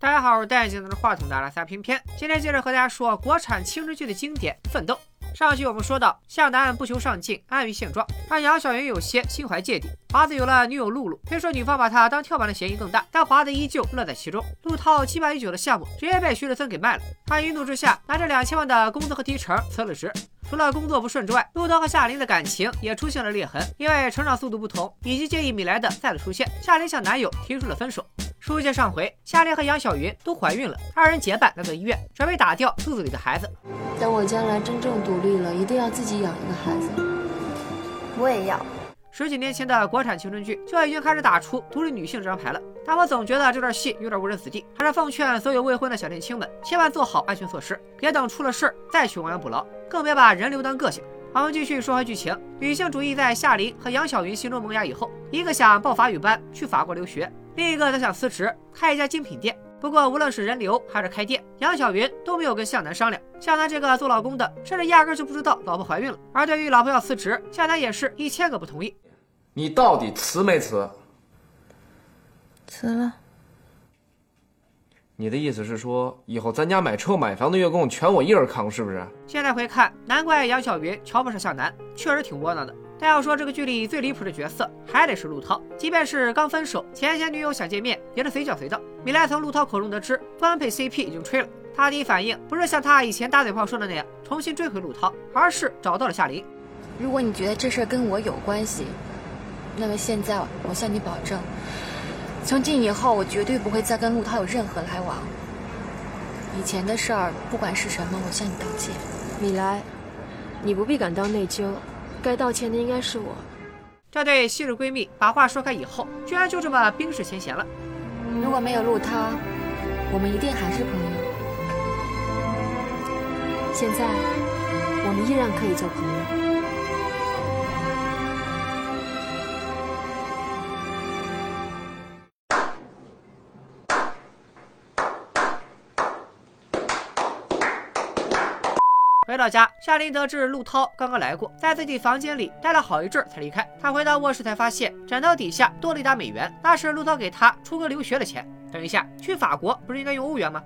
大家好，我是戴眼镜拿着话筒的阿拉斯偏偏，今天接着和大家说国产青春剧的经典《奋斗》。上期我们说到，向南不求上进，安于现状，让杨晓云有些心怀芥蒂。华子有了女友露露，虽说女方把他当跳板的嫌疑更大，但华子依旧乐在其中。陆涛期盼已久的项目直接被徐志森给卖了，他一怒之下拿着两千万的工资和提成辞了职。除了工作不顺之外，陆涛和夏琳的感情也出现了裂痕，因为成长速度不同以及介意米莱的再次出现，夏琳向男友提出了分手。书接上回，夏琳和杨晓云都怀孕了，二人结伴来到医院，准备打掉肚子里的孩子。等我将来真正独立了，一定要自己养一个孩子。我也要。十几年前的国产青春剧就已经开始打出独立女性这张牌了，但我总觉得这段戏有点误人子弟，还是奉劝所有未婚的小年轻们，千万做好安全措施，别等出了事儿再去亡羊补牢，更别把人流当个性。我们继续说回剧情，女性主义在夏琳和杨晓云心中萌芽以后，一个想报法语班去法国留学。另一个则想辞职开一家精品店，不过无论是人流还是开店，杨晓云都没有跟向南商量。向南这个做老公的，甚至压根就不知道老婆怀孕了。而对于老婆要辞职，向南也是一千个不同意。你到底辞没辞？辞了。你的意思是说，以后咱家买车买房的月供全我一人扛，是不是？现在回看，难怪杨晓云瞧不上向南，确实挺窝囊的。但要说这个剧里最离谱的角色，还得是陆涛。即便是刚分手，前前女友想见面，也是随叫随到。米莱从陆涛口中得知，官配 CP 已经吹了，他第一反应不是像他以前大嘴炮说的那样重新追回陆涛，而是找到了夏琳。如果你觉得这事跟我有关系，那么现在我向你保证，从今以后我绝对不会再跟陆涛有任何来往。以前的事儿不管是什么，我向你道歉。米莱，你不必感到内疚。该道歉的应该是我。这对昔日闺蜜把话说开以后，居然就这么冰释前嫌了。如果没有陆涛，我们一定还是朋友。现在，我们依然可以做朋友。回到家，夏琳得知陆涛刚刚来过，在自己房间里待了好一阵才离开。她回到卧室才发现枕头底下多了一沓美元，那是陆涛给她出国留学的钱。等一下，去法国不是应该用欧元吗？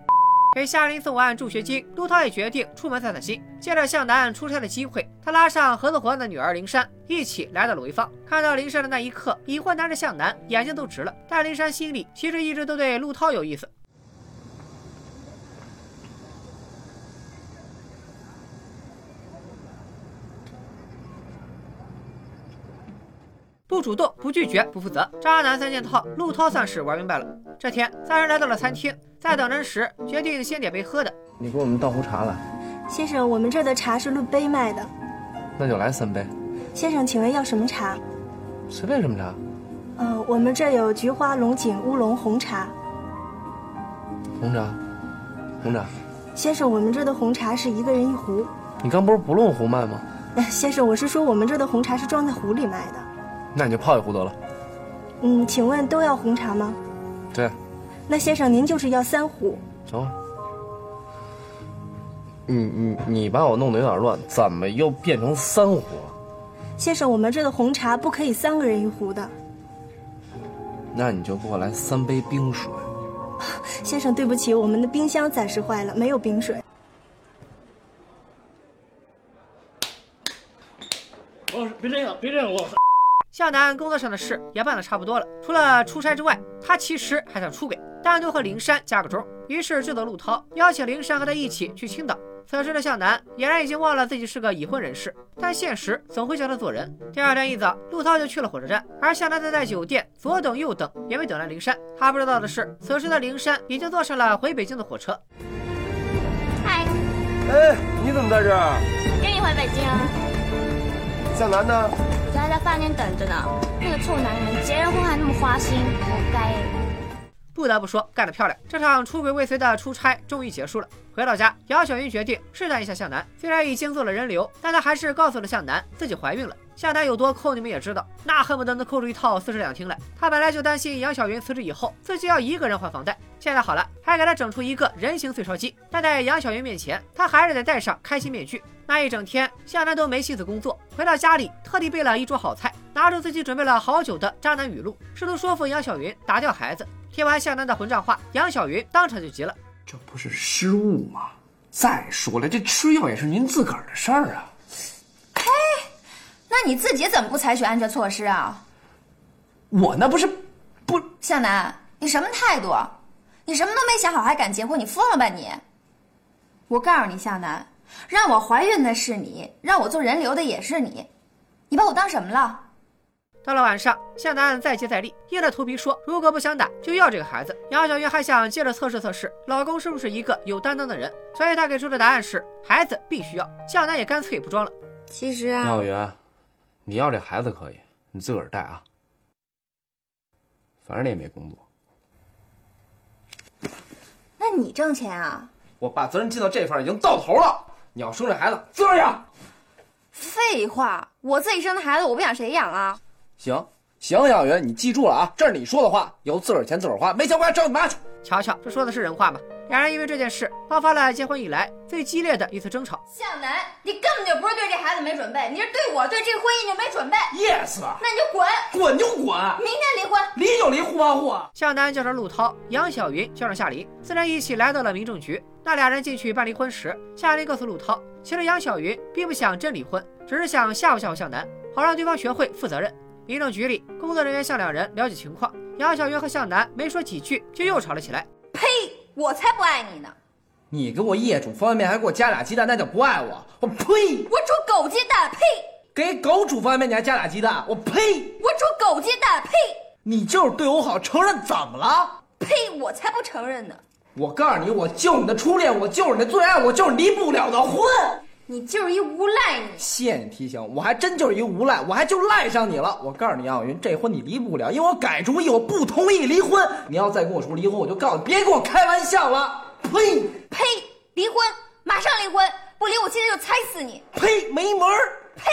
给夏琳送完助学金，陆涛也决定出门散散心。借着向南出差的机会，他拉上合作伙伴的女儿灵珊一起来到了潍坊。看到灵珊的那一刻，已婚男人向南眼睛都直了。但灵珊心里其实一直都对陆涛有意思。不主动，不拒绝，不负责，渣男三件套，陆涛算是玩明白了。这天，三人来到了餐厅，在等人时，决定先点杯喝的。你给我们倒壶茶来。先生，我们这的茶是论杯卖的。那就来三杯。先生，请问要什么茶？随便什么茶。呃，我们这有菊花龙井乌龙红茶。红茶，红茶。先生，我们这的红茶是一个人一壶。你刚不是不论壶卖吗？先生，我是说我们这的红茶是装在壶里卖的。那你就泡一壶得了。嗯，请问都要红茶吗？对。那先生您就是要三壶。走。你你你把我弄得有点乱，怎么又变成三壶了？先生，我们这的红茶不可以三个人一壶的。那你就给我来三杯冰水。先生，对不起，我们的冰箱暂时坏了，没有冰水。哦别这样，别这样，我。向南工作上的事也办得差不多了，除了出差之外，他其实还想出轨，单独和灵山加个钟。于是制作陆涛邀请灵山和他一起去青岛。此时的向南俨然已经忘了自己是个已婚人士，但现实总会教他做人。第二天一早，陆涛就去了火车站，而向南则在酒店左等右等，也没等来灵山。他不知道的是，此时的灵山已经坐上了回北京的火车。嗨，哎，你怎么在这儿？跟你回北京。向南呢？还在饭店等着呢。那个臭男人，结了婚还那么花心，活该。不得不说，干得漂亮！这场出轨未遂的出差终于结束了。回到家，姚小云决定试探一下向南。虽然已经做了人流，但她还是告诉了向南自己怀孕了。向南有多抠，你们也知道，那恨不得能抠出一套四室两厅来。他本来就担心杨晓云辞职以后，自己要一个人还房贷。现在好了，还给他整出一个人形碎钞机。但在杨晓云面前，他还是得戴上开心面具。那一整天，向南都没心思工作。回到家里，特地备了一桌好菜，拿出自己准备了好久的渣男语录，试图说服杨晓云打掉孩子。听完向南的混账话，杨晓云当场就急了。这不是失误吗？再说了，这吃药也是您自个儿的事儿啊。嘿，那你自己怎么不采取安全措施啊？我那不是不向南，你什么态度？你什么都没想好还敢结婚？你疯了吧你！我告诉你，向南，让我怀孕的是你，让我做人流的也是你，你把我当什么了？到了晚上，向南再接再厉，硬着头皮说：“如果不想打，就要这个孩子。”杨小月还想接着测试测试老公是不是一个有担当的人，所以她给出的答案是：孩子必须要。向南也干脆不装了。其实啊，杨小云，你要这孩子可以，你自个儿带啊。反正你也没工作。那你挣钱啊？我把责任尽到这份已经到头了。你要生这孩子，自个儿养。废话，我自己生的孩子，我不养谁养啊？行行，杨小云，你记住了啊，这是你说的话，以后自个儿钱自个儿花，没钱回来找你妈去。瞧瞧，这说的是人话吗？两人因为这件事爆发了结婚以来最激烈的一次争吵。向南，你根本就不是对这孩子没准备，你是对我对这婚姻就没准备。Yes，那你就滚，滚就滚，明天离婚，离就离，互帮互啊。向南叫上陆涛，杨晓云叫上夏琳，四人一起来到了民政局。那俩人进去办离婚时，夏琳告诉陆涛，其实杨晓云并不想真离婚，只是想吓唬吓唬向南，好让对方学会负责任。民政局里，工作人员向两人了解情况，杨晓云和向南没说几句，就又吵了起来。呸！我才不爱你呢！你给我夜煮方便面还给我加俩鸡蛋，那叫不爱我！我呸！我煮狗鸡蛋，呸！给狗煮方便面你还加俩鸡蛋，我呸！我煮狗鸡蛋，呸！你就是对我好，承认怎么了？呸！我才不承认呢！我告诉你，我就是你的初恋，我就是你的最爱，我就是离不了的婚。你就是一无赖，你！谢谢你提醒，我还真就是一无赖，我还就赖上你了。我告诉你，杨晓云，这婚你离不了，因为我改主意，我不同意离婚。你要再跟我说离婚，我就告诉你，别跟我开玩笑了。呸！呸！离婚，马上离婚！不离，我今天就踩死你！呸！没门儿！呸！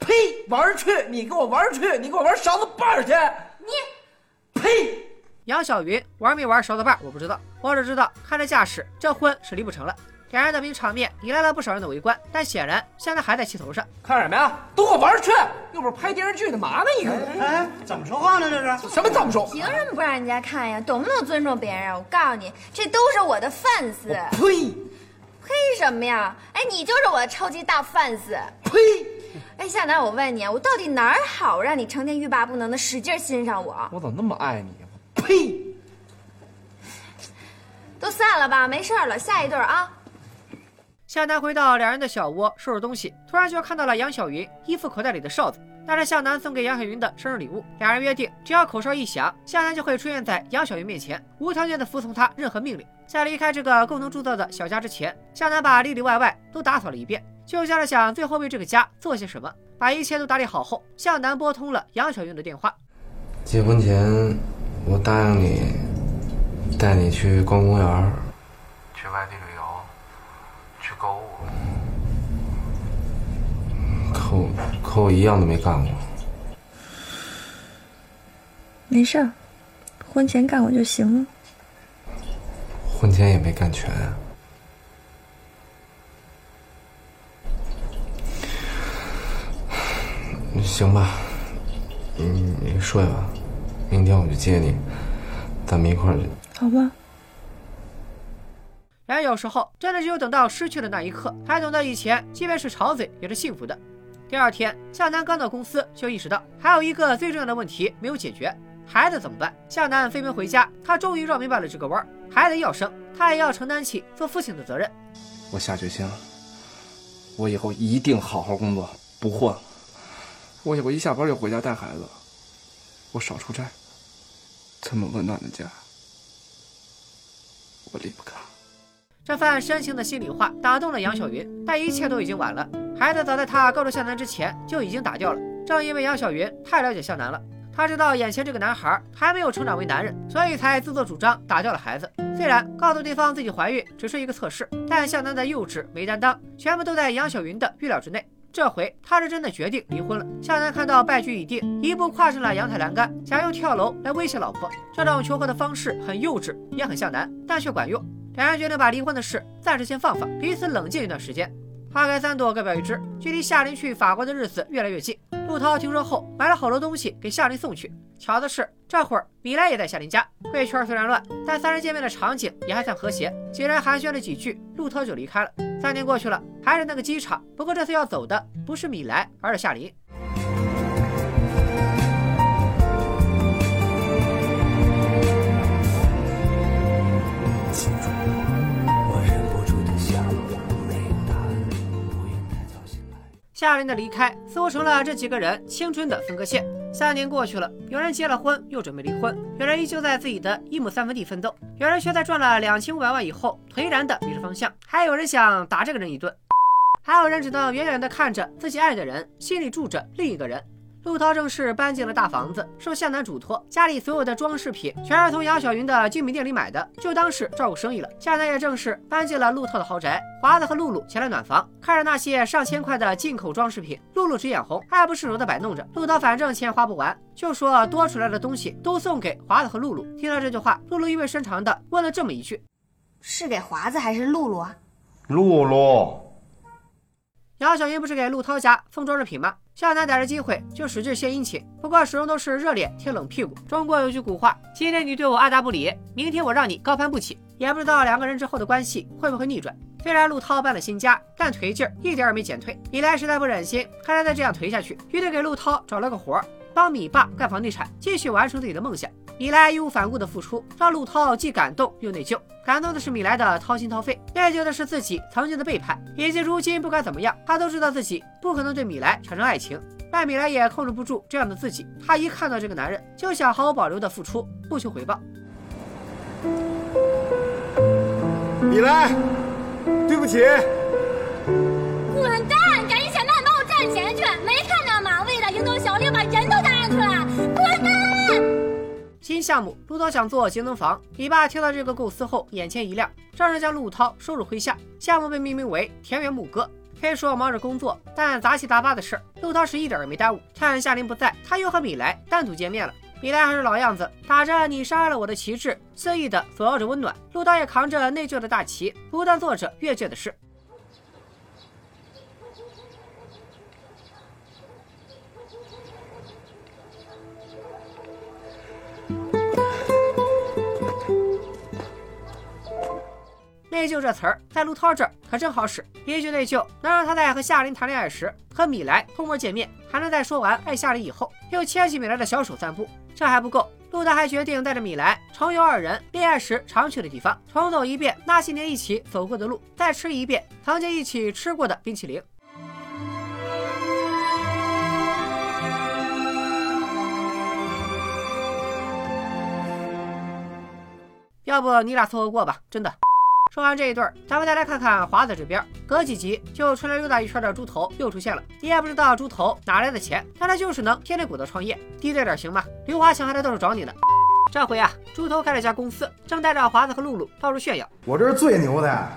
呸！玩去！你跟我玩去！你给我玩勺子把儿去！你！呸！杨小云玩没玩勺子把我不知道，我只知道看这架势，这婚是离不成了。两人的名场面引来了不少人的围观，但显然现在还在气头上。看什么呀？都给我玩去！又不是拍电视剧的，嘛呢一个？哎，怎么说话呢？这是什么怎么说？凭什么不让人家看呀？懂不懂尊重别人？我告诉你，这都是我的 fans。呸！呸什么呀？哎，你就是我的超级大 fans。呸！哎，夏楠，我问你，我到底哪儿好，让你成天欲罢不能的使劲欣赏我？我怎么那么爱你啊？呸！都散了吧，没事了，下一对啊。向南回到两人的小窝收拾东西，突然就看到了杨小云衣服口袋里的哨子，那是向南送给杨小云的生日礼物。两人约定，只要口哨一响，向南就会出现在杨小云面前，无条件的服从他任何命令。在离开这个共同铸造的小家之前，向南把里里外外都打扫了一遍，就像是想最后为这个家做些什么。把一切都打理好后，向南拨通了杨小云的电话。结婚前，我答应你，带你去逛公园，去外地，购物。可我可我一样都没干过。没事儿，婚前干过就行了。婚前也没干全。行吧，你你睡吧，明天我去接你，咱们一块儿去。好吧。人有时候真的只有等到失去的那一刻，才懂得以前即便是吵嘴也是幸福的。第二天，向南刚到公司就意识到还有一个最重要的问题没有解决，孩子怎么办？向南飞奔回家，他终于绕明白了这个弯儿：孩子要生，他也要承担起做父亲的责任。我下决心了，我以后一定好好工作，不混了。我以后一下班就回家带孩子，我少出差。这么温暖的家，我离不开。这番深情的心里话打动了杨晓云，但一切都已经晚了。孩子早在他告诉向南之前就已经打掉了。正因为杨晓云太了解向南了，他知道眼前这个男孩还没有成长为男人，所以才自作主张打掉了孩子。虽然告诉对方自己怀孕只是一个测试，但向南的幼稚没担当，全部都在杨晓云的预料之内。这回他是真的决定离婚了。向南看到败局已定，一步跨上了阳台栏杆，想用跳楼来威胁老婆。这种求和的方式很幼稚，也很向南，但却管用。两人决定把离婚的事暂时先放放，彼此冷静一段时间。花开三朵，各表一枝。距离夏琳去法国的日子越来越近。陆涛听说后，买了好多东西给夏琳送去。巧的是，这会儿米莱也在夏琳家。贵圈虽然乱，但三人见面的场景也还算和谐。几人寒暄了几句，陆涛就离开了。三年过去了，还是那个机场，不过这次要走的不是米莱，而是夏琳。夏琳的离开似乎成了这几个人青春的分割线。三年过去了，有人结了婚又准备离婚，有人依旧在自己的一亩三分地奋斗，有人却在赚了两千五百万以后颓然的迷失方向，还有人想打这个人一顿，还有人只能远远的看着自己爱的人，心里住着另一个人。陆涛正式搬进了大房子，受向南嘱托，家里所有的装饰品全是从杨晓云的精品店里买的，就当是照顾生意了。向南也正式搬进了陆涛的豪宅。华子和露露前来暖房，看着那些上千块的进口装饰品，露露直眼红，爱不释手的摆弄着。陆涛反正钱花不完，就说多出来的东西都送给华子和露露。听到这句话，露露意味深长的问了这么一句：“是给华子还是露露啊？”露露。杨晓云不是给陆涛家送装饰品吗？向南逮着机会就使劲献殷勤，不过始终都是热脸贴冷屁股。中国有句古话：今天你对我爱答不理，明天我让你高攀不起。也不知道两个人之后的关系会不会逆转。虽然陆涛搬了新家，但颓劲儿一点也没减退。李来实在不忍心看他再这样颓下去，于是给陆涛找了个活儿，帮米爸干房地产，继续完成自己的梦想。米莱义无反顾的付出，让陆涛既感动又内疚。感动的是米莱的掏心掏肺，内疚的是自己曾经的背叛，以及如今不管怎么样，他都知道自己不可能对米莱产生爱情。但米莱也控制不住这样的自己，他一看到这个男人，就想毫无保留的付出，不求回报。米莱，对不起。要，把人都搭上去了！滚蛋！新项目，陆涛想做节能房。李爸听到这个构思后，眼前一亮，让人将陆涛收入麾下。项目被命名为“田园牧歌”。可以说忙着工作，但杂七杂八的事，陆涛是一点也没耽误。趁夏琳不在，他又和米莱单独见面了。米莱还是老样子，打着“你杀了我的”旗帜，肆意的索要着温暖。陆涛也扛着内疚的大旗，不断做着越界的事。内疚这词儿在陆涛这儿可真好使，一句内疚能让他在和夏琳谈恋爱时和米莱偷摸见面，还能在说完爱夏琳以后又牵起米莱的小手散步。这还不够，陆涛还决定带着米莱重游二人恋爱时常去的地方，重走一遍那些年一起走过的路，再吃一遍曾经一起吃过的冰淇淋。要不你俩凑合过吧，真的。说完这一对儿，咱们再来看看华子这边。隔几集就出来溜达一圈的猪头又出现了。你也不知道猪头哪来的钱，但他就是能天天鼓捣创业，低调点行吗？刘华强还在到处找你呢。这回啊，猪头开了家公司，正带着华子和露露到处炫耀。我这是最牛的，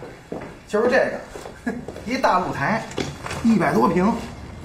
就是这个，一大露台，一百多平。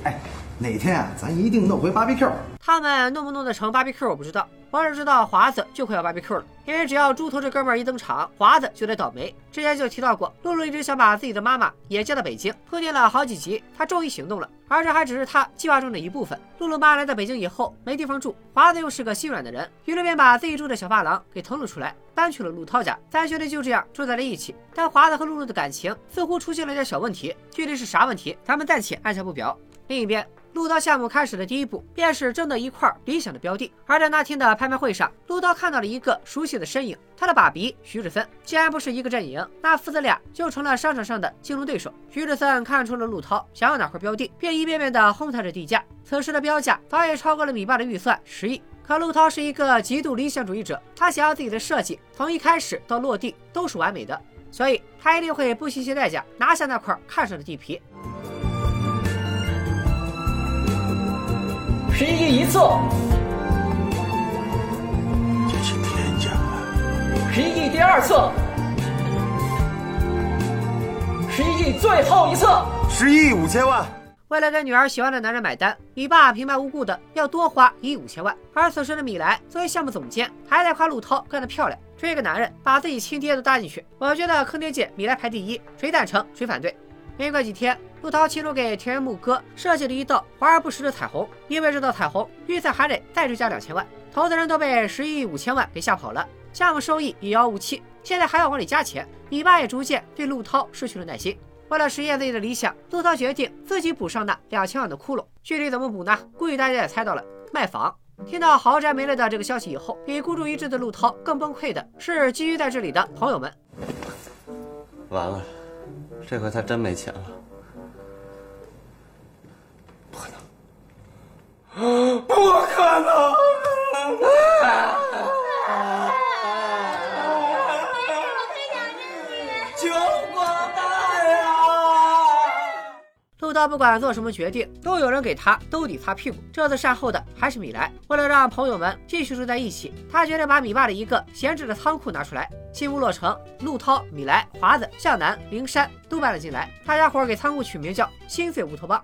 哎，哪天啊，咱一定弄回 BBQ。他们弄不弄得成 BBQ 我不知道。我只知道华子就快要 BBQ 了，因为只要猪头这哥们儿一登场，华子就得倒霉。之前就提到过，露露一直想把自己的妈妈也接到北京，铺垫了好几集，她终于行动了。而这还只是她计划中的一部分。露露妈来到北京以后没地方住，华子又是个心软的人，于是便把自己住的小发廊给腾了出来，搬去了陆涛家。三兄弟就这样住在了一起。但华子和露露的感情似乎出现了点小问题，具体是啥问题，咱们暂且按下不表。另一边。陆涛项目开始的第一步，便是争得一块理想的标的。而在那天的拍卖会上，陆涛看到了一个熟悉的身影，他的爸比徐志森。既然不是一个阵营，那父子俩就成了商场上的竞争对手。徐志森看出了陆涛想要哪块标的，便一遍遍地哄抬着地价。此时的标价早已超过了米爸的预算十亿。可陆涛是一个极度理想主义者，他想要自己的设计从一开始到落地都是完美的，所以他一定会不惜一切代价拿下那块看上的地皮。十一亿一次，这是天价了。十一亿第二次，十一亿最后一册，十一亿五千万。为了给女儿喜欢的男人买单，米爸平白无故的要多花一亿五千万。而此时的米莱作为项目总监，还在夸陆涛干得漂亮，追个男人把自己亲爹都搭进去。我觉得坑爹界米莱排第一，谁赞成谁反对。没过几天。陆涛亲手给田园牧歌设计了一道华而不实的彩虹，因为这道彩虹预算还得再追加两千万。投资人都被十亿五千万给吓跑了，项目收益也遥遥无期，现在还要往里加钱。米爸也逐渐对陆涛失去了耐心。为了实现自己的理想，陆涛决定自己补上那两千万的窟窿。具体怎么补呢？估计大家也猜到了，卖房。听到豪宅没了的这个消息以后，比孤注一掷的陆涛更崩溃的是寄居在这里的朋友们。完了，这回他真没钱了。不可能！不可能！求我陆道不管做什么决定，都有人给他兜底擦屁股。这次善后的还是米莱。为了让朋友们继续住在一起，他决定把米爸的一个闲置的仓库拿出来。新屋落成，陆涛、米莱、华子、向南、灵山都搬了进来。大家伙给仓库取名叫“心碎乌托邦”。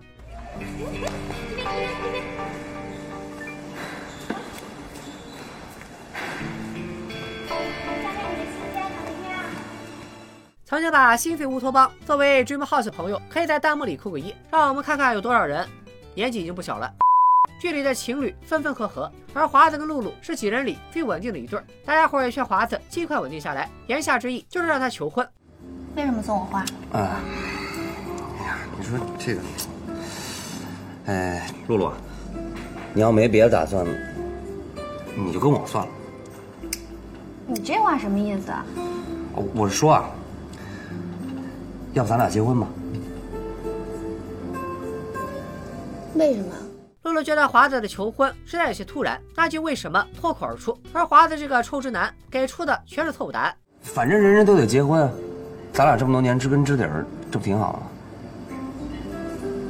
曾经把心碎乌托邦作为 Dream House 朋友，可以在弹幕里扣个一，让我们看看有多少人年纪已经不小了。剧里的情侣分分合合，而华子跟露露是几人里最稳定的一对。大家伙也劝华子尽快稳定下来，言下之意就是让他求婚。为什么送我花？啊，哎呀，你说这个，哎，露露，你要没别的打算，你就跟我算了。你这话什么意思啊？我是说啊。要不咱俩结婚吧？为什么？觉得华子的求婚实在有些突然，那句为什么脱口而出，而华子这个臭直男给出的全是错误答案。反正人人都得结婚，咱俩这么多年知根知底儿，这不挺好吗？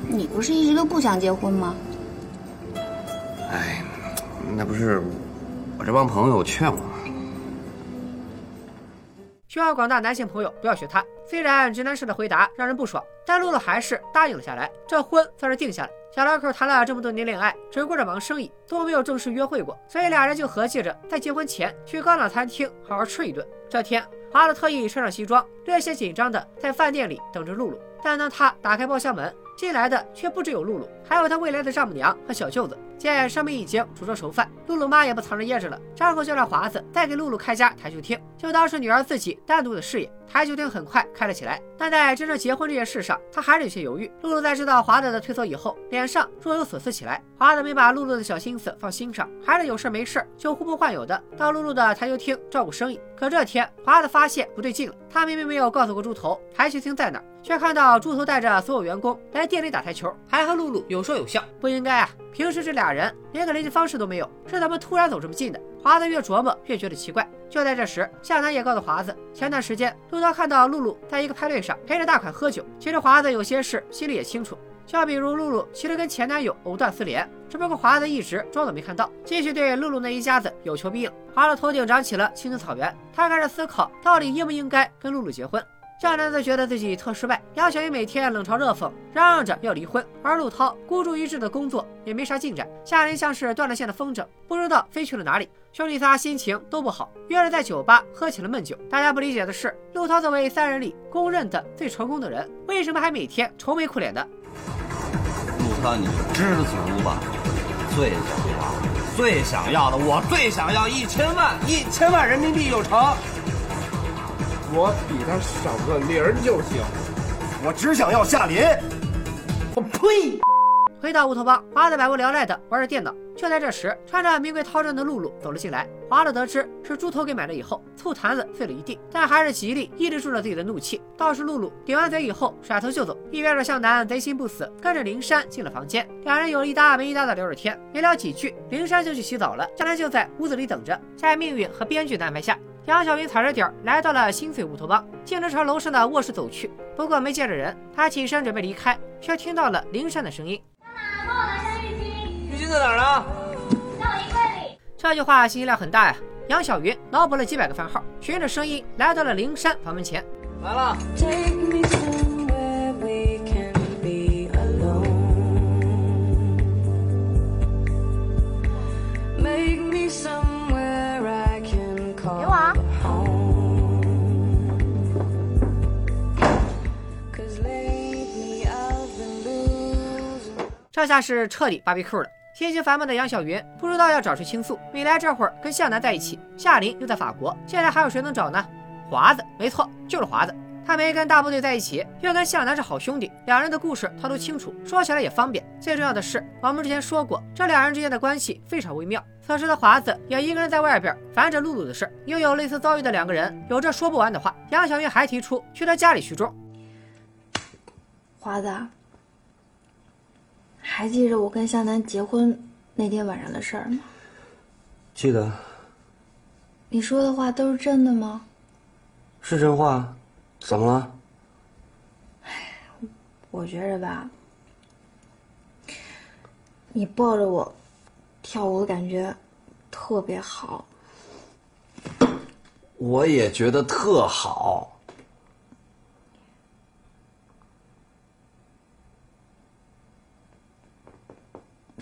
你不是一直都不想结婚吗？哎，那不是我这帮朋友劝我。希望广大男性朋友不要学他。虽然直男式的回答让人不爽，但露露还是答应了下来。这婚算是定下了。小两口谈了这么多年恋爱，只顾着忙生意，都没有正式约会过，所以俩人就合计着在结婚前去高档餐厅好好吃一顿。这天，阿乐特意穿上西装，略显紧张的在饭店里等着露露。但当他打开包厢门，进来的却不只有露露，还有他未来的丈母娘和小舅子。见上面已经煮着熟饭，露露妈也不藏着掖着了，张口就让华子再给露露开家台球厅，就当是女儿自己单独的事业。台球厅很快开了起来，但在真正结婚这件事上，他还是有些犹豫。露露在知道华子的推脱以后，脸上若有所思起来。华子没把露露的小心思放心上，还是有事没事就呼朋唤友的到露露的台球厅照顾生意。可这天，华子发现不对劲了，他明明没有告诉过猪头台球厅在哪，却看到猪头带着所有员工来店里打台球，还和露露有说有笑。不应该啊！平时这俩人连个联系方式都没有，是怎么突然走这么近的？华子越琢磨越觉得奇怪。就在这时，向南也告诉华子，前段时间陆涛看到露露在一个派对上陪着大款喝酒。其实华子有些事心里也清楚，就比如露露其实跟前男友藕断丝连，只不过华子一直装作没看到，继续对露露那一家子有求必应。华子头顶长起了青青草原，他开始思考到底应不应该跟露露结婚。向南则觉得自己特失败，杨小云每天冷嘲热讽，嚷嚷着要离婚，而陆涛孤注一掷的工作也没啥进展。夏琳像是断了线的风筝，不知道飞去了哪里。兄弟仨心情都不好，约着在酒吧喝起了闷酒。大家不理解的是，陆涛作为三人里公认的最成功的人，为什么还每天愁眉苦脸的？陆涛，你就知足吧，最想要，最想要的，我最想要一千万，一千万人民币就成。我比他少个零就行，我只想要夏琳。我呸！回到乌托邦，华子百无聊赖的玩着电脑。就在这时，穿着名贵套装的露露走了进来。华子得知是猪头给买的以后，醋坛子碎了一地，但还是极力抑制住了自己的怒气。倒是露露顶完嘴以后，甩头就走。一边的向南贼心不死，跟着灵山进了房间。两人有一搭没一搭的聊着天，没聊几句，灵山就去洗澡了。向南就在屋子里等着。在命运和编剧的安排下。杨小云踩着点儿来到了心碎乌托邦，径直朝楼上的卧室走去。不过没见着人，他起身准备离开，却听到了灵珊的声音：“妈妈，帮我拿下浴巾。浴巾在哪儿呢？在我衣柜里。”这句话信息量很大呀！杨小云脑补了几百个番号，循着声音来到了灵珊房门前。来了。这下是彻底芭比 Q 了。心情烦闷的杨小云不知道要找谁倾诉。米莱这会儿跟向南在一起，夏琳又在法国，现在还有谁能找呢？华子，没错，就是华子。他没跟大部队在一起，又跟向南是好兄弟，两人的故事他都清楚，说起来也方便。最重要的是，我们之前说过，这两人之间的关系非常微妙。此时的华子也一个人在外边烦着露露的事，拥有类似遭遇的两个人，有着说不完的话。杨小云还提出去他家里叙忠。华子，还记着我跟向南结婚那天晚上的事儿吗？记得。你说的话都是真的吗？是真话。怎么了？我觉着吧，你抱着我跳舞的感觉特别好。我也觉得特好。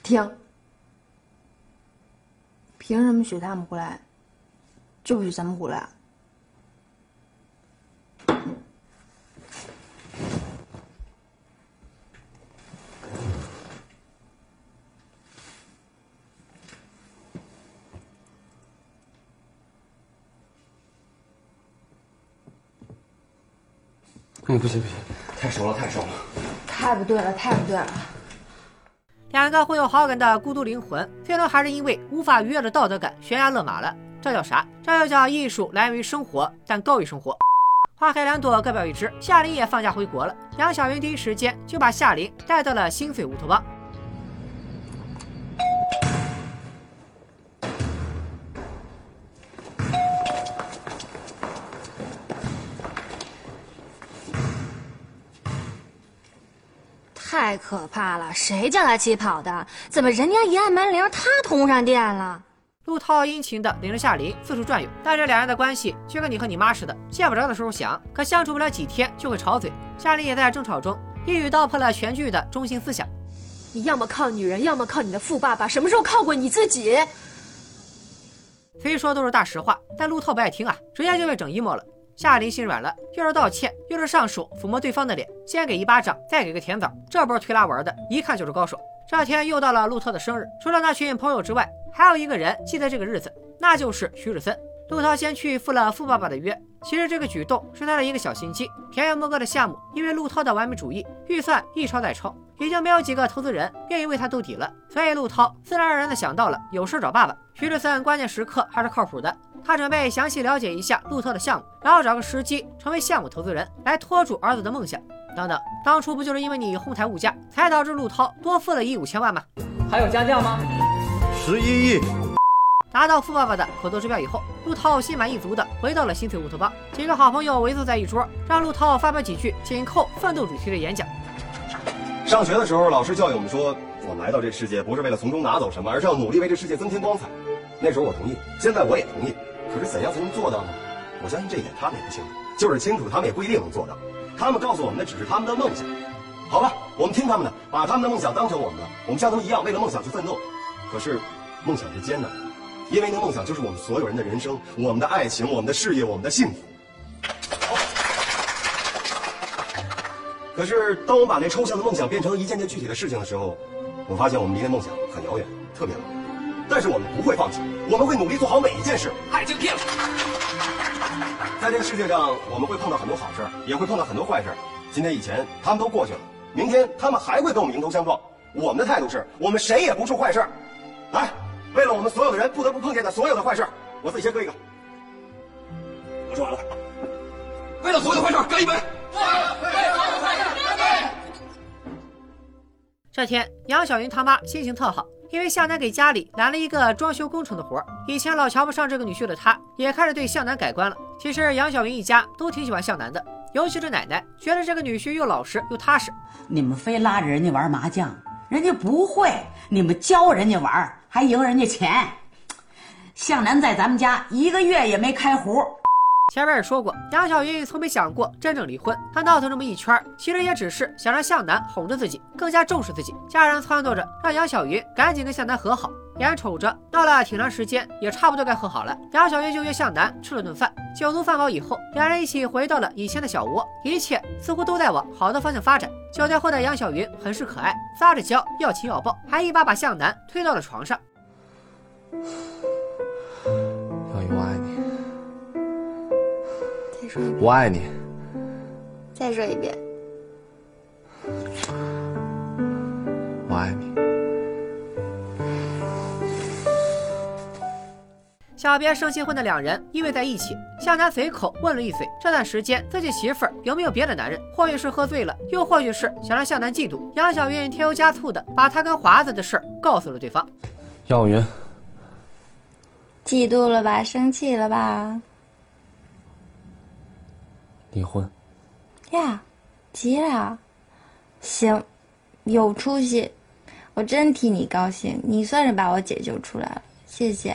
停！凭什么许他们胡来，就不许咱们胡来？哎，不行不行，太熟了太熟了，太不对了太不对了。两个互有好感的孤独灵魂，最终还是因为无法逾越的道德感悬崖勒马了。这叫啥？这就叫艺术来源于生活，但高于生活。花开两朵，各表一枝。夏琳也放假回国了，杨晓云第一时间就把夏琳带到了心碎乌托邦。太可怕了！谁叫他起跑的？怎么人家一按门铃，他通上电了？陆涛殷勤的领着夏琳四处转悠，但这两人的关系却跟你和你妈似的，见不着的时候想，可相处不了几天就会吵嘴。夏琳也在争吵中一语道破了全剧的中心思想：你要么靠女人，要么靠你的富爸爸，什么时候靠过你自己？虽说都是大实话，但陆涛不爱听啊，直接就被整 emo 了。夏琳心软了，又是道歉，又是上手抚摸对方的脸，先给一巴掌，再给个甜枣，这波推拉玩的，一看就是高手。这天又到了路特的生日，除了那群朋友之外，还有一个人记得这个日子，那就是徐志森。陆涛先去赴了富爸爸的约，其实这个举动是他的一个小心机。田园牧歌的项目，因为陆涛的完美主义，预算一超再超，已经没有几个投资人愿意为他兜底了，所以陆涛自然而然的想到了有事找爸爸。徐志森关键时刻还是靠谱的。他准备详细了解一下陆涛的项目，然后找个时机成为项目投资人，来拖住儿子的梦想。等等，当初不就是因为你哄抬物价，才导致陆涛多付了一五千万吗？还有加价吗？十一亿。拿到富爸爸的口头支票以后，陆涛心满意足的回到了新翠乌托邦。几个好朋友围坐在一桌，让陆涛发表几句紧扣奋斗主题的演讲。上学的时候，老师教育我们说，我们来到这世界不是为了从中拿走什么，而是要努力为这世界增添光彩。那时候我同意，现在我也同意。可是怎样才能做到呢？我相信这一点他们也不清楚，就是清楚，他们也不一定能做到。他们告诉我们的只是他们的梦想。好吧，我们听他们的，把他们的梦想当成我们的，我们像他们一样为了梦想去奋斗。可是，梦想是艰难的，因为那梦想就是我们所有人的人生，我们的爱情，我们的事业，我们的幸福。可是，当我们把那抽象的梦想变成一件件具体的事情的时候，我发现我们离那梦想很遥远，特别遥远。但是我们不会放弃，我们会努力做好每一件事。太精辟了！在这个世界上，我们会碰到很多好事，也会碰到很多坏事。今天以前他们都过去了，明天他们还会跟我们迎头相撞。我们的态度是，我们谁也不出坏事。来，为了我们所有的人不得不碰见的所有的坏事，我自己先喝一个。我说完了。为了所有的坏事，干一杯！这天，杨小云他妈心情特好。因为向南给家里揽了一个装修工程的活儿以前老瞧不上这个女婿的他，也开始对向南改观了。其实杨小云一家都挺喜欢向南的，尤其是奶奶，觉得这个女婿又老实又踏实。你们非拉着人家玩麻将，人家不会；你们教人家玩，还赢人家钱。向南在咱们家一个月也没开胡。前面也说过，杨小云从没想过真正离婚。她闹腾这么一圈，其实也只是想让向南哄着自己，更加重视自己。家人撺掇着让杨小云赶紧跟向南和好。眼瞅着闹了挺长时间，也差不多该和好了。杨小云就约向南吃了顿饭，酒足饭饱以后，两人一起回到了以前的小窝，一切似乎都在往好的方向发展。酒店后的杨小云很是可爱，撒着娇，要亲要抱，还一把把向南推到了床上。小云，我爱你。再说一遍。我爱你。再说一遍。我爱你。小别胜新婚的两人依偎在一起，向南随口问了一嘴，这段时间自己媳妇儿有没有别的男人？或许是喝醉了，又或许是想让向南嫉妒。杨小云添油加醋的把他跟华子的事告诉了对方。杨小云，嫉妒了吧？生气了吧？离婚。呀，急了。行，有出息，我真替你高兴，你算是把我解救出来了，谢谢。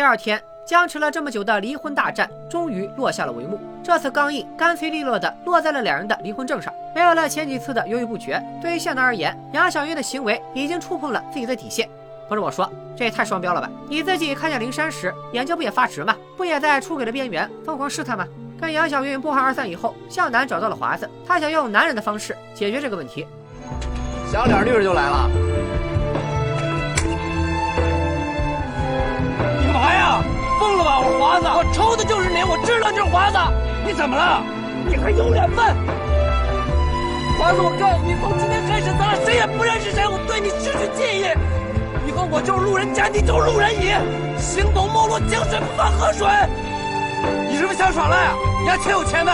第二天，僵持了这么久的离婚大战终于落下了帷幕。这次钢印干脆利落的落在了两人的离婚证上，没有了前几次的犹豫不决。对于向南而言，杨小云的行为已经触碰了自己的底线。不是我说，这也太双标了吧？你自己看见灵山时，眼睛不也发直吗？不也在出轨的边缘疯狂试探吗？跟杨小云不欢而散以后，向南找到了华子，他想用男人的方式解决这个问题。小脸律师就来了。华子，我抽的就是你，我知道你是华子。你怎么了？你还有脸问？华子，我告诉你，从今天开始，咱俩谁也不认识谁，我对你失去记忆。以后我就是路人甲，你就是路人乙，形同陌路，井水不犯河水。你是不是想耍赖啊？你还欠我钱的。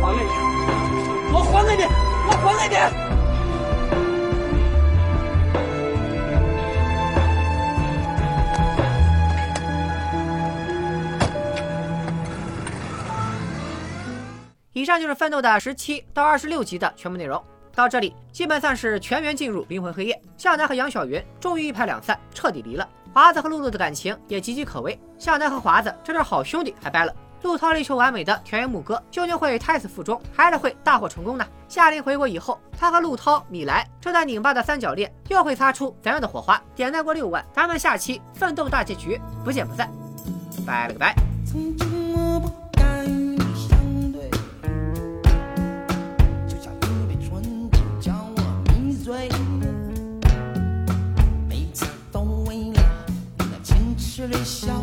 我还给你，我还给你，我还给你。上就是《奋斗》的十七到二十六集的全部内容。到这里，基本算是全员进入灵魂黑夜。向南和杨晓云终于一拍两散，彻底离了。华子和露露的感情也岌岌可危。向南和华子这对好兄弟还掰了。陆涛力求完美的田园牧歌，究竟会胎死腹中，还是会大获成功呢？夏琳回国以后，他和陆涛、米莱这段拧巴的三角恋又会擦出怎样的火花？点赞过六万，咱们下期奋斗大结局不见不散。拜了个拜。醉每次都为了你那情持的笑